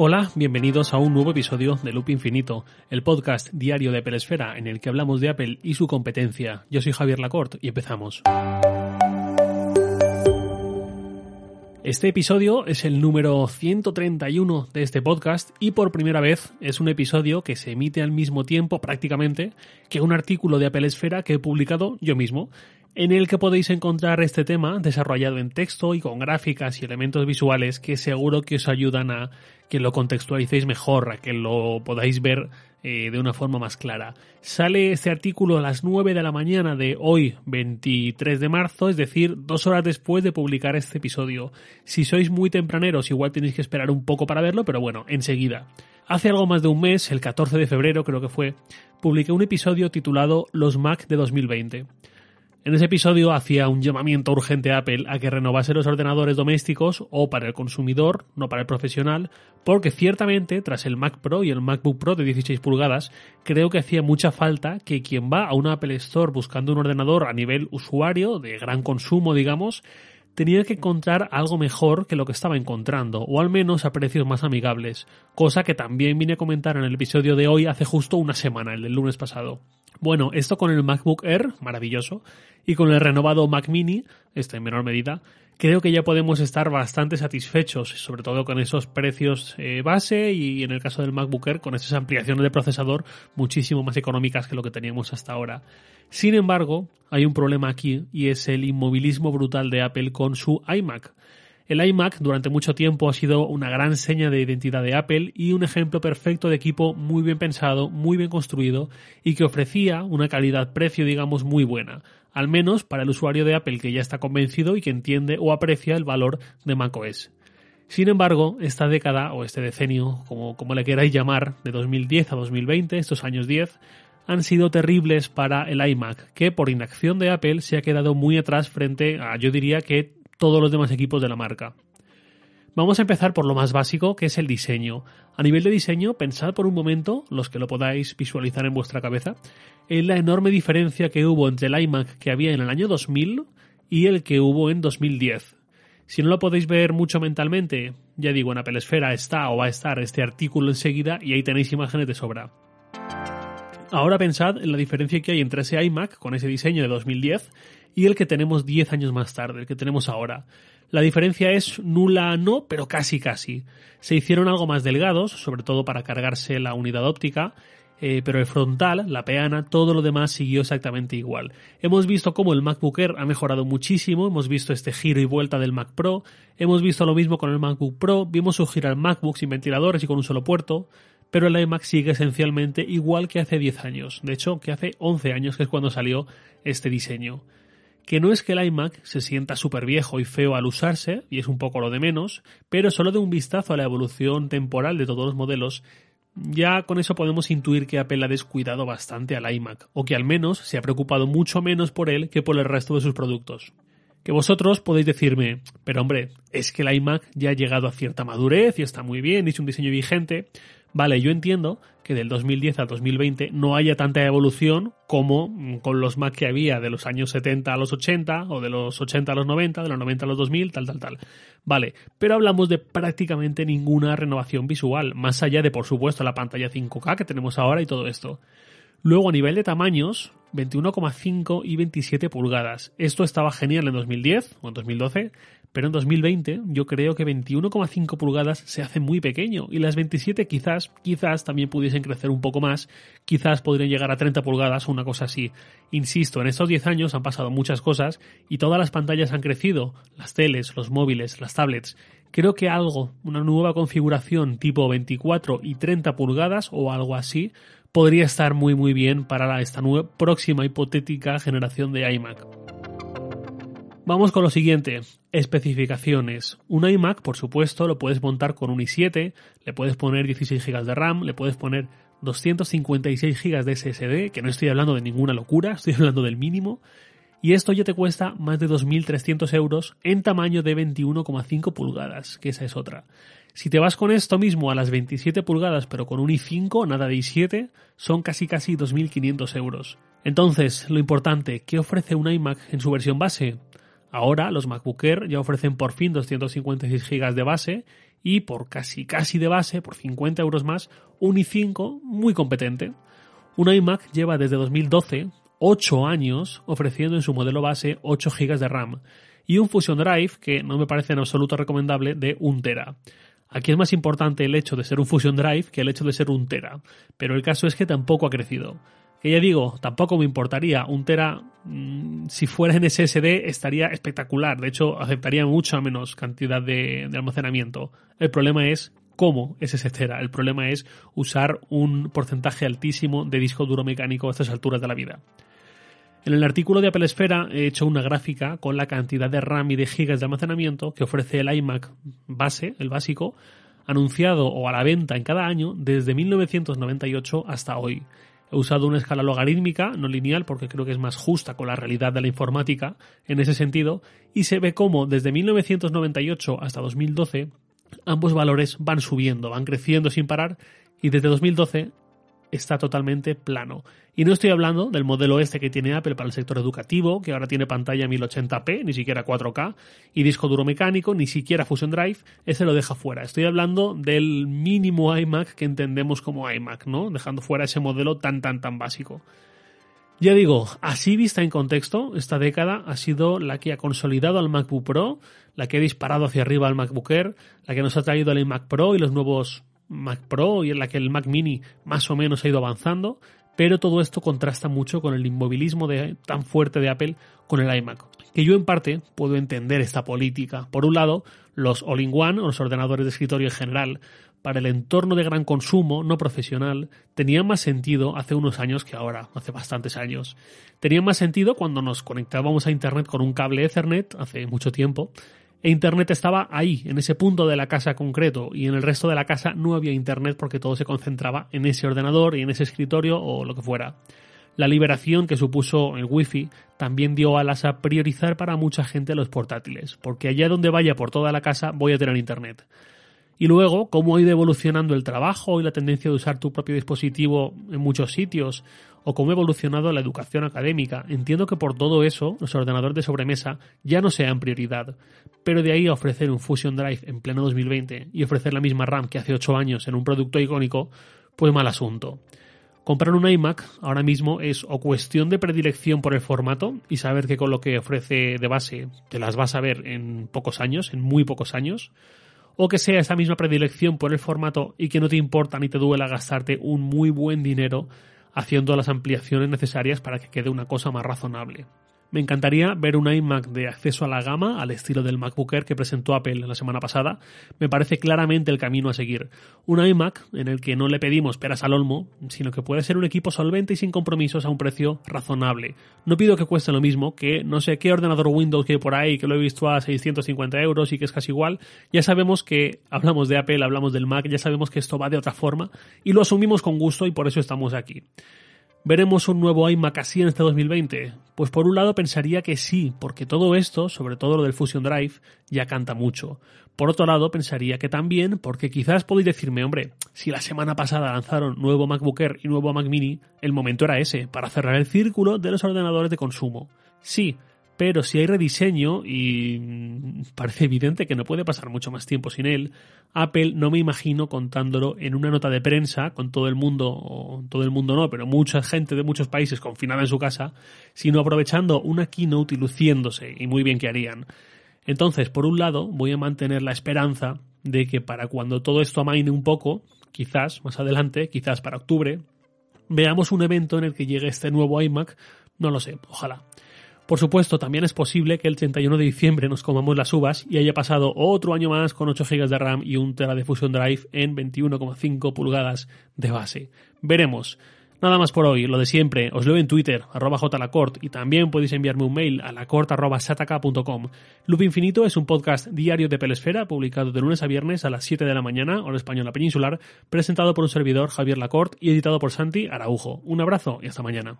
Hola, bienvenidos a un nuevo episodio de Loop Infinito, el podcast diario de Apple en el que hablamos de Apple y su competencia. Yo soy Javier Lacorte y empezamos. Este episodio es el número 131 de este podcast y por primera vez es un episodio que se emite al mismo tiempo prácticamente que un artículo de Apple Esfera que he publicado yo mismo en el que podéis encontrar este tema desarrollado en texto y con gráficas y elementos visuales que seguro que os ayudan a que lo contextualicéis mejor, a que lo podáis ver eh, de una forma más clara. Sale este artículo a las 9 de la mañana de hoy, 23 de marzo, es decir, dos horas después de publicar este episodio. Si sois muy tempraneros, igual tenéis que esperar un poco para verlo, pero bueno, enseguida. Hace algo más de un mes, el 14 de febrero creo que fue, publiqué un episodio titulado Los Mac de 2020. En ese episodio hacía un llamamiento urgente a Apple a que renovase los ordenadores domésticos o para el consumidor, no para el profesional, porque ciertamente tras el Mac Pro y el MacBook Pro de 16 pulgadas, creo que hacía mucha falta que quien va a una Apple Store buscando un ordenador a nivel usuario, de gran consumo, digamos, tenía que encontrar algo mejor que lo que estaba encontrando, o al menos a precios más amigables, cosa que también vine a comentar en el episodio de hoy hace justo una semana, el del lunes pasado. Bueno, esto con el MacBook Air, maravilloso, y con el renovado Mac Mini, este en menor medida, creo que ya podemos estar bastante satisfechos, sobre todo con esos precios eh, base y en el caso del MacBook Air con esas ampliaciones de procesador muchísimo más económicas que lo que teníamos hasta ahora. Sin embargo, hay un problema aquí y es el inmovilismo brutal de Apple con su iMac. El iMac durante mucho tiempo ha sido una gran seña de identidad de Apple y un ejemplo perfecto de equipo muy bien pensado, muy bien construido y que ofrecía una calidad-precio digamos muy buena, al menos para el usuario de Apple que ya está convencido y que entiende o aprecia el valor de macOS. Sin embargo, esta década o este decenio, como, como le queráis llamar, de 2010 a 2020, estos años 10, han sido terribles para el iMac, que por inacción de Apple se ha quedado muy atrás frente a, yo diría que todos los demás equipos de la marca. Vamos a empezar por lo más básico, que es el diseño. A nivel de diseño, pensad por un momento, los que lo podáis visualizar en vuestra cabeza, en la enorme diferencia que hubo entre el iMac que había en el año 2000 y el que hubo en 2010. Si no lo podéis ver mucho mentalmente, ya digo, en Apple Esfera está o va a estar este artículo enseguida y ahí tenéis imágenes de sobra. Ahora pensad en la diferencia que hay entre ese iMac con ese diseño de 2010 y el que tenemos 10 años más tarde, el que tenemos ahora. La diferencia es nula no, pero casi casi. Se hicieron algo más delgados, sobre todo para cargarse la unidad óptica, eh, pero el frontal, la peana, todo lo demás siguió exactamente igual. Hemos visto cómo el MacBook Air ha mejorado muchísimo, hemos visto este giro y vuelta del Mac Pro, hemos visto lo mismo con el MacBook Pro, vimos surgir al MacBook sin ventiladores y con un solo puerto, pero el iMac sigue esencialmente igual que hace 10 años, de hecho que hace 11 años que es cuando salió este diseño que no es que el iMac se sienta súper viejo y feo al usarse, y es un poco lo de menos, pero solo de un vistazo a la evolución temporal de todos los modelos, ya con eso podemos intuir que Apple ha descuidado bastante al iMac, o que al menos se ha preocupado mucho menos por él que por el resto de sus productos. Que vosotros podéis decirme, pero hombre, es que el iMac ya ha llegado a cierta madurez y está muy bien, es un diseño vigente, Vale, yo entiendo que del 2010 al 2020 no haya tanta evolución como mm, con los Mac que había de los años 70 a los 80 o de los 80 a los 90, de los 90 a los 2000, tal, tal, tal. Vale, pero hablamos de prácticamente ninguna renovación visual, más allá de, por supuesto, la pantalla 5K que tenemos ahora y todo esto. Luego, a nivel de tamaños, 21,5 y 27 pulgadas. Esto estaba genial en 2010 o en 2012, pero en 2020 yo creo que 21,5 pulgadas se hace muy pequeño y las 27 quizás, quizás también pudiesen crecer un poco más, quizás podrían llegar a 30 pulgadas o una cosa así. Insisto, en estos 10 años han pasado muchas cosas y todas las pantallas han crecido, las teles, los móviles, las tablets. Creo que algo, una nueva configuración tipo 24 y 30 pulgadas o algo así, podría estar muy muy bien para esta nueva, próxima hipotética generación de iMac. Vamos con lo siguiente, especificaciones. Un iMac, por supuesto, lo puedes montar con un i7, le puedes poner 16 GB de RAM, le puedes poner 256 GB de SSD, que no estoy hablando de ninguna locura, estoy hablando del mínimo, y esto ya te cuesta más de 2.300 euros en tamaño de 21,5 pulgadas, que esa es otra. Si te vas con esto mismo a las 27 pulgadas, pero con un i5, nada de i7, son casi casi 2.500 euros. Entonces, lo importante, ¿qué ofrece un iMac en su versión base? Ahora los MacBook Air ya ofrecen por fin 256 GB de base y por casi casi de base, por 50 euros más, un i5 muy competente. Un iMac lleva desde 2012 8 años ofreciendo en su modelo base 8 GB de RAM y un Fusion Drive que no me parece en absoluto recomendable de 1 tera. Aquí es más importante el hecho de ser un Fusion Drive que el hecho de ser un tera, pero el caso es que tampoco ha crecido. Que ya digo, tampoco me importaría. Un tera, mm, si fuera en SSD, estaría espectacular. De hecho, aceptaría mucha menos cantidad de, de almacenamiento. El problema es cómo es ese tera. El problema es usar un porcentaje altísimo de disco duro mecánico a estas alturas de la vida. En el artículo de Apple Esfera he hecho una gráfica con la cantidad de RAM y de gigas de almacenamiento que ofrece el iMac base, el básico, anunciado o a la venta en cada año desde 1998 hasta hoy. He usado una escala logarítmica, no lineal, porque creo que es más justa con la realidad de la informática en ese sentido, y se ve cómo desde 1998 hasta 2012 ambos valores van subiendo, van creciendo sin parar, y desde 2012 está totalmente plano. Y no estoy hablando del modelo este que tiene Apple para el sector educativo, que ahora tiene pantalla 1080p, ni siquiera 4K, y disco duro mecánico, ni siquiera Fusion Drive, ese lo deja fuera. Estoy hablando del mínimo iMac que entendemos como iMac, ¿no? Dejando fuera ese modelo tan, tan, tan básico. Ya digo, así vista en contexto, esta década ha sido la que ha consolidado al MacBook Pro, la que ha disparado hacia arriba al MacBook Air, la que nos ha traído el iMac Pro y los nuevos Mac Pro y en la que el Mac Mini más o menos ha ido avanzando, pero todo esto contrasta mucho con el inmovilismo tan fuerte de Apple con el iMac. Que yo en parte puedo entender esta política. Por un lado, los all-in-one o los ordenadores de escritorio en general, para el entorno de gran consumo no profesional, tenían más sentido hace unos años que ahora, hace bastantes años. Tenían más sentido cuando nos conectábamos a Internet con un cable Ethernet, hace mucho tiempo, e Internet estaba ahí, en ese punto de la casa concreto, y en el resto de la casa no había Internet porque todo se concentraba en ese ordenador y en ese escritorio o lo que fuera. La liberación que supuso el Wi-Fi también dio alas a priorizar para mucha gente los portátiles, porque allá donde vaya por toda la casa voy a tener Internet. Y luego, cómo ha ido evolucionando el trabajo y la tendencia de usar tu propio dispositivo en muchos sitios, o cómo ha evolucionado la educación académica. Entiendo que por todo eso los ordenadores de sobremesa ya no sean prioridad, pero de ahí a ofrecer un Fusion Drive en pleno 2020 y ofrecer la misma RAM que hace 8 años en un producto icónico, pues mal asunto. Comprar un iMac ahora mismo es o cuestión de predilección por el formato y saber que con lo que ofrece de base te las vas a ver en pocos años, en muy pocos años, o que sea esa misma predilección por el formato y que no te importa ni te duela gastarte un muy buen dinero haciendo las ampliaciones necesarias para que quede una cosa más razonable. Me encantaría ver un iMac de acceso a la gama al estilo del MacBook Air que presentó Apple la semana pasada. Me parece claramente el camino a seguir. Un iMac en el que no le pedimos peras al olmo, sino que puede ser un equipo solvente y sin compromisos a un precio razonable. No pido que cueste lo mismo que no sé qué ordenador Windows que hay por ahí, que lo he visto a 650 euros y que es casi igual. Ya sabemos que hablamos de Apple, hablamos del Mac, ya sabemos que esto va de otra forma y lo asumimos con gusto y por eso estamos aquí. ¿Veremos un nuevo iMac así en este 2020? Pues por un lado pensaría que sí, porque todo esto, sobre todo lo del Fusion Drive, ya canta mucho. Por otro lado pensaría que también, porque quizás podéis decirme, hombre, si la semana pasada lanzaron nuevo MacBook y nuevo Mac Mini, el momento era ese, para cerrar el círculo de los ordenadores de consumo. Sí, pero si hay rediseño, y parece evidente que no puede pasar mucho más tiempo sin él, Apple no me imagino contándolo en una nota de prensa con todo el mundo, todo el mundo no, pero mucha gente de muchos países confinada en su casa, sino aprovechando una keynote y luciéndose, y muy bien que harían. Entonces, por un lado, voy a mantener la esperanza de que para cuando todo esto amaine un poco, quizás más adelante, quizás para octubre, veamos un evento en el que llegue este nuevo iMac, no lo sé, ojalá. Por supuesto, también es posible que el 31 de diciembre nos comamos las uvas y haya pasado otro año más con 8 GB de RAM y un Tera de Fusion Drive en 21,5 pulgadas de base. Veremos. Nada más por hoy, lo de siempre, os leo en Twitter, arroba jlacort, y también podéis enviarme un mail a lacort.sataka.com. Loop Infinito es un podcast diario de Pelesfera, publicado de lunes a viernes a las 7 de la mañana, hora española peninsular, presentado por un servidor, Javier Lacort, y editado por Santi Araujo. Un abrazo y hasta mañana.